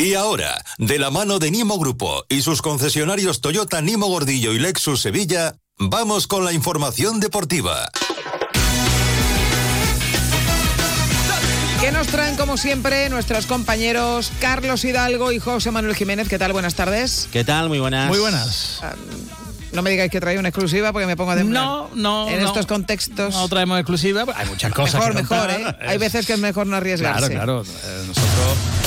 Y ahora, de la mano de Nimo Grupo y sus concesionarios Toyota Nimo Gordillo y Lexus Sevilla, vamos con la información deportiva. Que nos traen, como siempre, nuestros compañeros Carlos Hidalgo y José Manuel Jiménez. ¿Qué tal? Buenas tardes. ¿Qué tal? Muy buenas. Muy buenas. no me digáis que traéis una exclusiva porque me pongo de No, no. En no. estos contextos. No traemos exclusiva. Hay muchas cosas. Mejor, que mejor. ¿eh? Hay veces que es mejor no arriesgarse. Claro, claro. Eh, nosotros.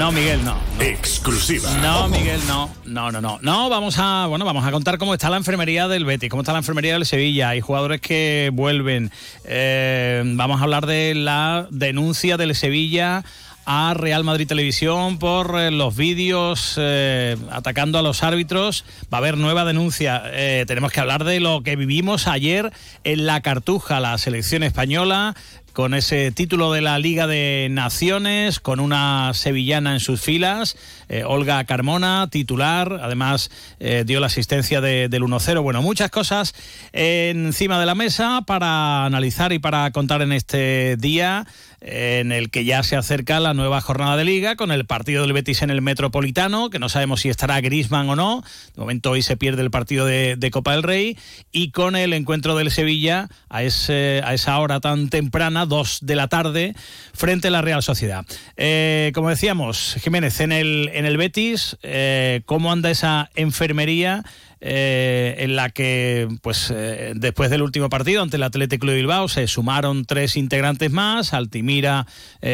No, Miguel, no. Exclusiva. No, Miguel, no. No, no, no. No, vamos a, bueno, vamos a contar cómo está la enfermería del Betis, cómo está la enfermería del Sevilla. Hay jugadores que vuelven. Eh, vamos a hablar de la denuncia del Sevilla a Real Madrid Televisión por eh, los vídeos eh, atacando a los árbitros. Va a haber nueva denuncia. Eh, tenemos que hablar de lo que vivimos ayer en la Cartuja, la selección española con ese título de la Liga de Naciones, con una sevillana en sus filas, eh, Olga Carmona, titular, además eh, dio la asistencia de- del 1-0. Bueno, muchas cosas encima de la mesa para analizar y para contar en este día en el que ya se acerca la nueva jornada de liga con el partido del Betis en el Metropolitano, que no sabemos si estará Grisman o no. De momento hoy se pierde el partido de, de Copa del Rey y con el encuentro del Sevilla a, ese, a esa hora tan temprana, 2 de la tarde, frente a la Real Sociedad. Eh, como decíamos, Jiménez, en el, en el Betis, eh, ¿cómo anda esa enfermería? eh, en la que, pues, después del último partido ante el Atlético de Bilbao se sumaron tres integrantes más, Altimira,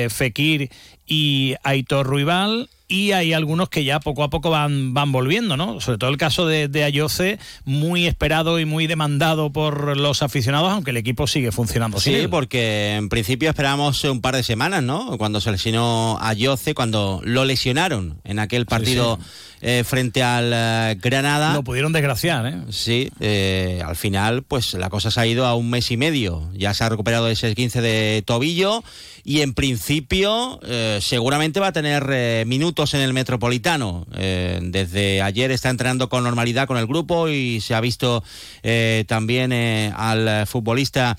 Fekir y Aitor Ruibal. Y hay algunos que ya poco a poco van, van volviendo, ¿no? Sobre todo el caso de, de Ayoce, muy esperado y muy demandado por los aficionados, aunque el equipo sigue funcionando. Sí, porque en principio esperábamos un par de semanas, ¿no? Cuando se lesionó a Yoce, cuando lo lesionaron en aquel partido eh, frente al eh, Granada. Lo pudieron desgraciar, ¿eh? Sí, eh, al final, pues la cosa se ha ido a un mes y medio. Ya se ha recuperado ese 15 de tobillo y en principio seguramente va a tener minutos en el Metropolitano. Desde ayer está entrenando con normalidad con el grupo y se ha visto también al futbolista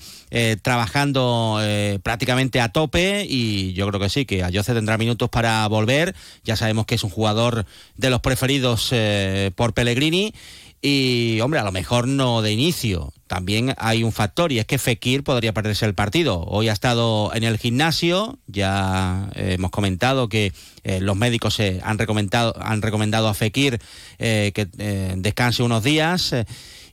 trabajando prácticamente a tope y yo creo que sí, que Ayoce tendrá minutos para volver. Ya sabemos que es un jugador de los preferidos eh, por Pellegrini. Y, hombre, a lo mejor no de inicio. También hay un factor y es que Fekir podría perderse el partido. Hoy ha estado en el gimnasio, ya eh, hemos comentado que eh, los médicos eh, han, recomendado, han recomendado a Fekir que descanse unos días.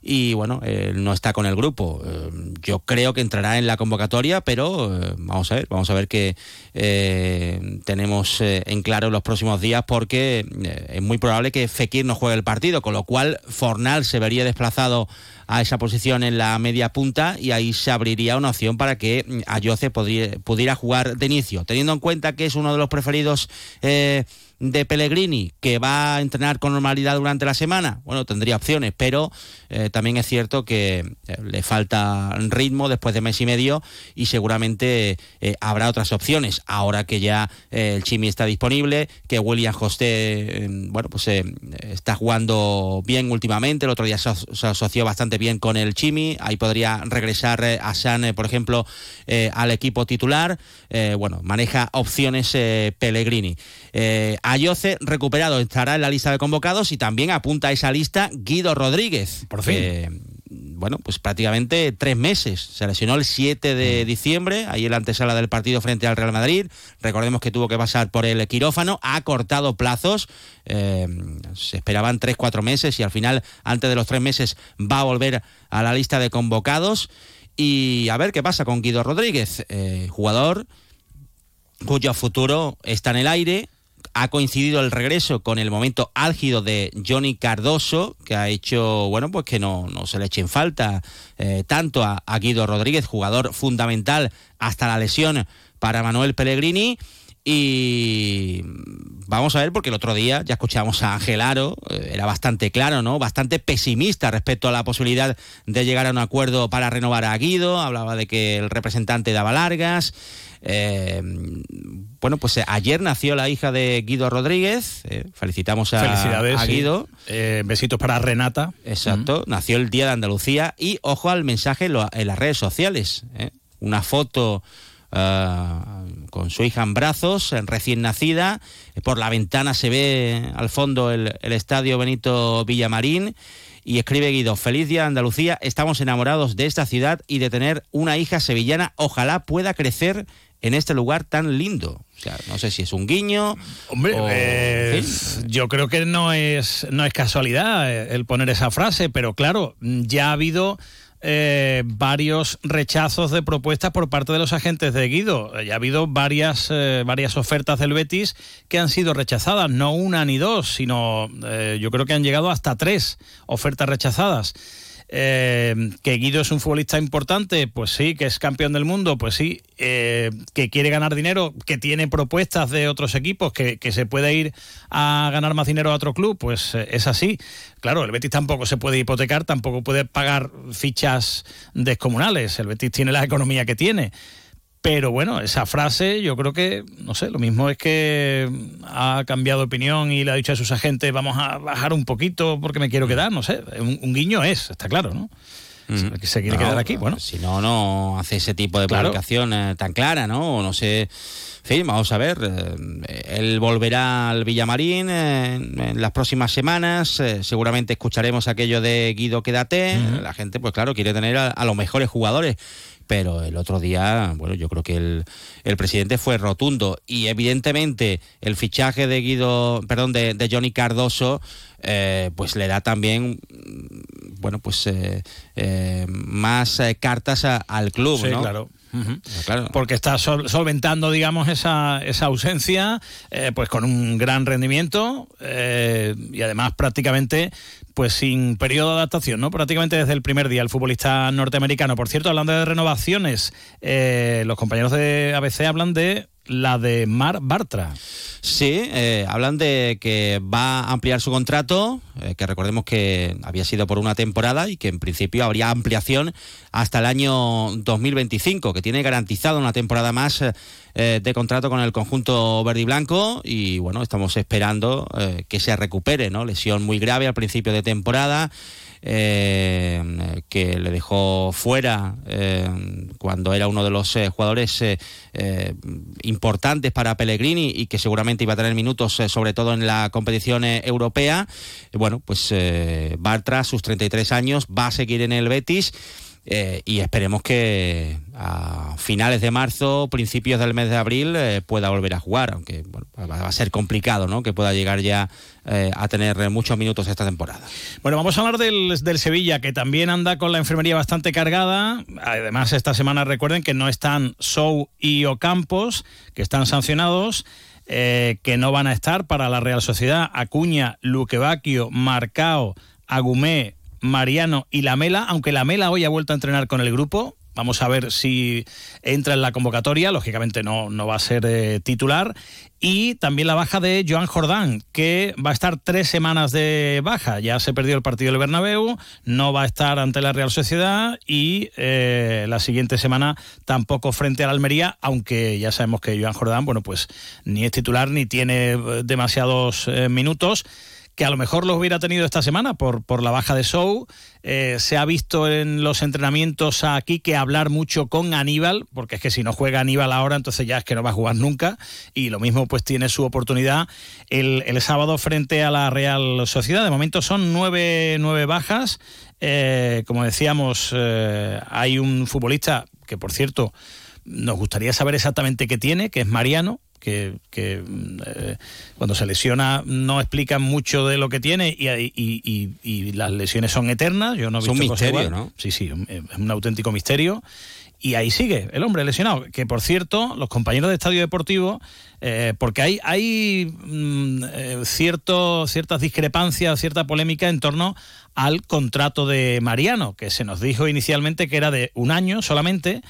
Y bueno, no está con el grupo. Eh, Yo creo que entrará en la convocatoria, pero eh, vamos a ver, vamos a ver qué eh, tenemos en claro los próximos días, porque es muy probable que Fekir no juegue el partido, con lo cual Fornal se vería desplazado a esa posición en la media punta y ahí se abriría una opción para que mm, Ayoce pudiera jugar de inicio, teniendo en cuenta que es uno de los preferidos de Pellegrini, que va a entrenar con normalidad durante la semana, bueno, tendría opciones, pero eh, también es cierto que eh, le falta ritmo después de mes y medio y seguramente eh, habrá otras opciones. Ahora que ya el Chimi está disponible, que William José, bueno, pues está jugando bien últimamente, el otro día se, se asoció bastante bien con el Chimi, ahí podría regresar a San, por ejemplo, al equipo titular, bueno, maneja opciones Pellegrini. Ayoce, recuperado, estará en la lista de convocados y también apunta a esa lista Guido Rodríguez. Por fin. Bueno, pues prácticamente tres meses. Se lesionó el 7 de diciembre, ahí en la antesala del partido frente al Real Madrid. Recordemos que tuvo que pasar por el quirófano, ha cortado plazos. eh, se esperaban tres, cuatro meses y al final, antes de los tres meses, va a volver a la lista de convocados. Y a ver qué pasa con Guido Rodríguez, eh, jugador cuyo futuro está en el aire. Ha coincidido el regreso con el momento álgido de Johnny Cardoso, que ha hecho, bueno, pues que no, se le eche en falta eh, tanto a, a Guido Rodríguez, jugador fundamental hasta la lesión para Manuel Pellegrini. Y vamos a ver, porque el otro día ya escuchamos a Ángel Aro, eh, era bastante claro, ¿no? Bastante pesimista respecto a la posibilidad de llegar a un acuerdo para renovar a Guido. Hablaba de que el representante daba largas. Eh, bueno, pues ayer nació la hija de Guido Rodríguez. eh, felicitamos a, Felicidades. a sí. Guido. Eh, besitos para Renata. Exacto, nació el Día de Andalucía y ojo al mensaje en, las redes sociales. Una foto ah, con su hija en brazos, recién nacida. Por la ventana se ve al fondo el, el estadio Benito Villamarín. Y escribe Guido, feliz día Andalucía, estamos enamorados de esta ciudad y de tener una hija sevillana. Ojalá pueda crecer en este lugar tan lindo. O sea, no sé si es un guiño. Hombre, eh, yo creo que no es, no es casualidad eh, el poner esa frase, pero claro, ya ha habido eh, varios rechazos de propuestas por parte de los agentes de Guido. Ya ha habido varias, eh, varias ofertas del Betis que han sido rechazadas, no una ni dos, sino eh, yo creo que han llegado hasta tres ofertas rechazadas. Eh, que Guido es un futbolista importante, pues sí, que es campeón del mundo, pues sí, eh, que quiere ganar dinero, que tiene propuestas de otros equipos, que, se puede ir a ganar más dinero a otro club, pues eh, es así. Claro, el Betis tampoco se puede hipotecar, tampoco puede pagar fichas descomunales, el Betis tiene la economía que tiene. Pero bueno, esa frase yo creo que, no sé, lo mismo es que ha cambiado de opinión y le ha dicho a sus agentes, vamos a bajar un poquito porque me quiero quedar, no sé, un, guiño es, está claro, ¿no? Mm. Se quiere quedar aquí, bueno. Si no, no hace ese tipo de publicación eh, tan clara, ¿no? O no sé. Fin, vamos a ver. Eh, él volverá al Villamarín eh, en las próximas semanas. seguramente escucharemos aquello de Guido Quédate. La gente, pues claro, quiere tener a los mejores jugadores pero el otro día, bueno, yo creo que el, el presidente fue rotundo y evidentemente el fichaje de Guido, perdón, de, de Johnny Cardoso, eh, pues le da también, bueno, pues eh, eh, más cartas al club, sí, claro. Claro. Porque está solventando, digamos, esa, esa ausencia, pues con un gran rendimiento y además prácticamente pues sin periodo de adaptación, ¿no? Prácticamente desde el primer día el futbolista norteamericano. Por cierto, hablando de renovaciones, eh, los compañeros de ABC hablan de la de Mar Bartra. Sí, eh, hablan de que va a ampliar su contrato, eh, que recordemos que había sido por una temporada y que en principio habría ampliación hasta el año 2025, que tiene garantizado una temporada más eh, de contrato con el conjunto verde y blanco y bueno, estamos esperando que se recupere, ¿no? Lesión muy grave al principio de temporada. Eh, que le dejó fuera eh, cuando era uno de los eh, jugadores importantes para Pellegrini y que seguramente iba a tener minutos, sobre todo en la competición europea. Bueno, pues Bartra, sus 33 años, va a seguir en el Betis. Eh, y esperemos que a finales de marzo, principios del mes de abril, eh, pueda volver a jugar, aunque va a ser complicado ¿no? que pueda llegar ya eh, a tener muchos minutos esta temporada. Bueno, vamos a hablar del, del, Sevilla, que también anda con la enfermería bastante cargada. Además, esta semana recuerden que no están Sou y Ocampos, que están sancionados. que no van a estar para la Real Sociedad, Acuña, Luquevaquio, Marcao, Agumé, Mariano y Lamela, aunque Lamela hoy ha vuelto a entrenar con el grupo. Vamos a ver si entra en la convocatoria, lógicamente no, no va a ser eh, titular. Y también la baja de Joan Jordán, que va a estar tres semanas de baja. Ya se perdió el partido del Bernabéu, no va a estar ante la Real Sociedad y eh, la siguiente semana tampoco frente al Almería, aunque ya sabemos que Joan Jordán, bueno, pues ni es titular ni tiene eh, demasiados minutos que a lo mejor los hubiera tenido esta semana por, por la baja de Show. Eh, se ha visto en los entrenamientos aquí que hablar mucho con Aníbal, porque es que si no juega Aníbal ahora, entonces ya es que no va a jugar nunca. Y lo mismo pues tiene su oportunidad el, sábado frente a la Real Sociedad. De momento son nueve, nueve bajas. Eh, como decíamos, eh, hay un futbolista que, por cierto, nos gustaría saber exactamente qué tiene, que es Mariano, que, eh, cuando se lesiona no explican mucho de lo que tiene y, las lesiones son eternas. Yo no he visto es un misterio, ¿no? Sí, sí, es un auténtico misterio. Y ahí sigue el hombre lesionado. Que por cierto, los compañeros de Estadio Deportivo, eh, porque hay, hay mm, eh, cierto, ciertas discrepancias, cierta polémica en torno al contrato de Mariano, que se nos dijo inicialmente que era de un año solamente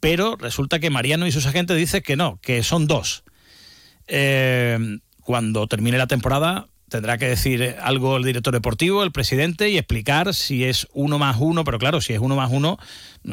pero resulta que Mariano y sus agentes dicen que no, que son dos. Eh, cuando termine la temporada tendrá que decir algo el director deportivo, el presidente y explicar si es uno más uno, pero claro, si es uno más uno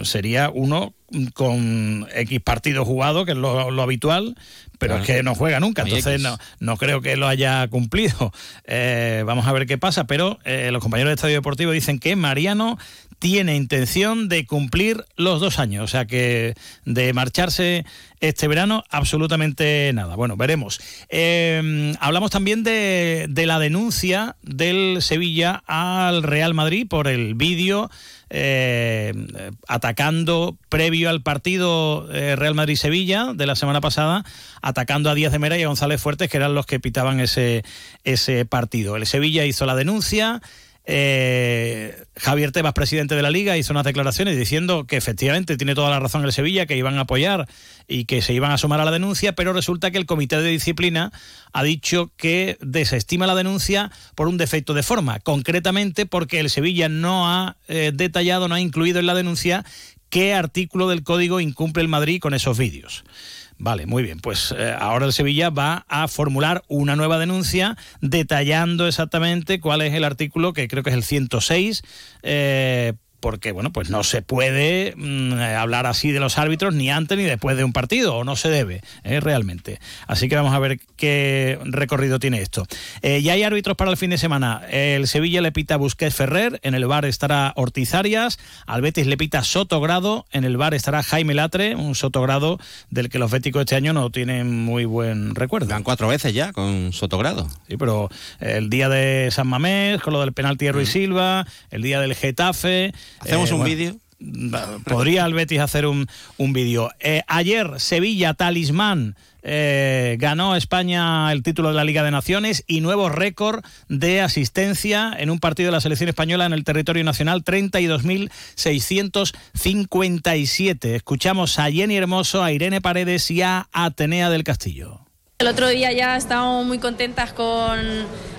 sería uno con X partidos jugados, que es lo, habitual, pero es que no juega nunca, entonces no, no creo que lo haya cumplido. Eh, vamos a ver qué pasa, pero eh, los compañeros de Estadio Deportivo dicen que Mariano tiene intención de cumplir los dos años, o sea que de marcharse este verano absolutamente nada. Bueno, veremos. Em, hablamos también de, de, la denuncia del Sevilla al Real Madrid por el vídeo eh, atacando previo al partido eh, Real Madrid-Sevilla de la semana pasada, atacando a Díaz de Mera y a González Fuertes, que eran los que pitaban ese, ese partido. El Sevilla hizo la denuncia. Eh, Javier Tebas, presidente de la liga, hizo unas declaraciones diciendo que efectivamente tiene toda la razón el Sevilla, que iban a apoyar y que se iban a sumar a la denuncia, pero resulta que el comité de disciplina ha dicho que desestima la denuncia por un defecto de forma, concretamente porque el Sevilla no ha eh, detallado, no ha incluido en la denuncia qué artículo del código incumple el Madrid con esos vídeos. Vale, muy bien. Pues eh, ahora el Sevilla va a formular una nueva denuncia detallando exactamente cuál es el artículo, que creo que es el 106, eh, porque bueno, pues no se puede mm, hablar así de los árbitros ni antes ni después de un partido, o no se debe, eh, realmente. Así que vamos a ver qué recorrido tiene esto. Eh, ya hay árbitros para el fin de semana. El Sevilla le pita Busquets Ferrer, en el bar estará Ortiz Arias, al Betis le pita Sotogrado, en el bar estará Jaime Latre, un Sotogrado del que los béticos este año no tienen muy buen recuerdo. Van cuatro veces ya con Sotogrado. Sí, pero el día de San Mamés, con lo del penalti de Ruiz Silva, el día del Getafe, ¿Hacemos eh, un vídeo? Podría el Betis hacer un, un vídeo. Eh, ayer, Sevilla, talismán. Eh, ganó España el título de la Liga de Naciones y nuevo récord de asistencia en un partido de la selección española en el territorio nacional, 32.657. Escuchamos a Jenny Hermoso, a Irene Paredes y a Atenea del Castillo. El otro día ya estábamos muy contentas con,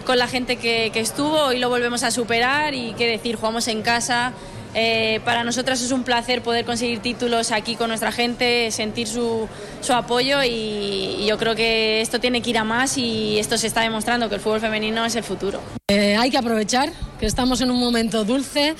con la gente que, que estuvo, hoy lo volvemos a superar y qué decir, jugamos en casa eh, para nosotras es un placer poder conseguir títulos aquí con nuestra gente, sentir su, su apoyo y, yo creo que esto tiene que ir a más y esto se está demostrando que el fútbol femenino es el futuro. Eh, hay que aprovechar que estamos en un momento dulce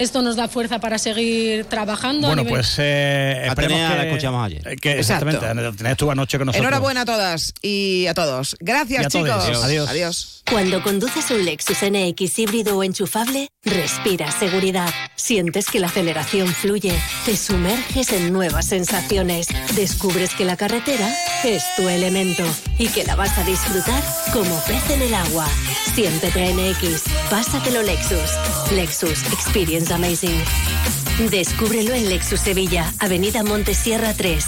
esto nos da fuerza para seguir trabajando. Bueno, pues eh, esperemos que la escuchamos ayer. Que exactamente, estuvo anoche con nosotros. Enhorabuena a todas y a todos. Gracias, chicos. Adiós. Adiós. Cuando conduces un Lexus NX híbrido o enchufable, respira seguridad. Sientes que la aceleración fluye, te sumerges en nuevas sensaciones, descubres que la carretera es tu elemento y que la vas a disfrutar como pez en el agua. Siéntete NX, pásatelo Lexus. Lexus Experience Amazing. Descúbrelo en Lexus Sevilla, Avenida Montesierra 3.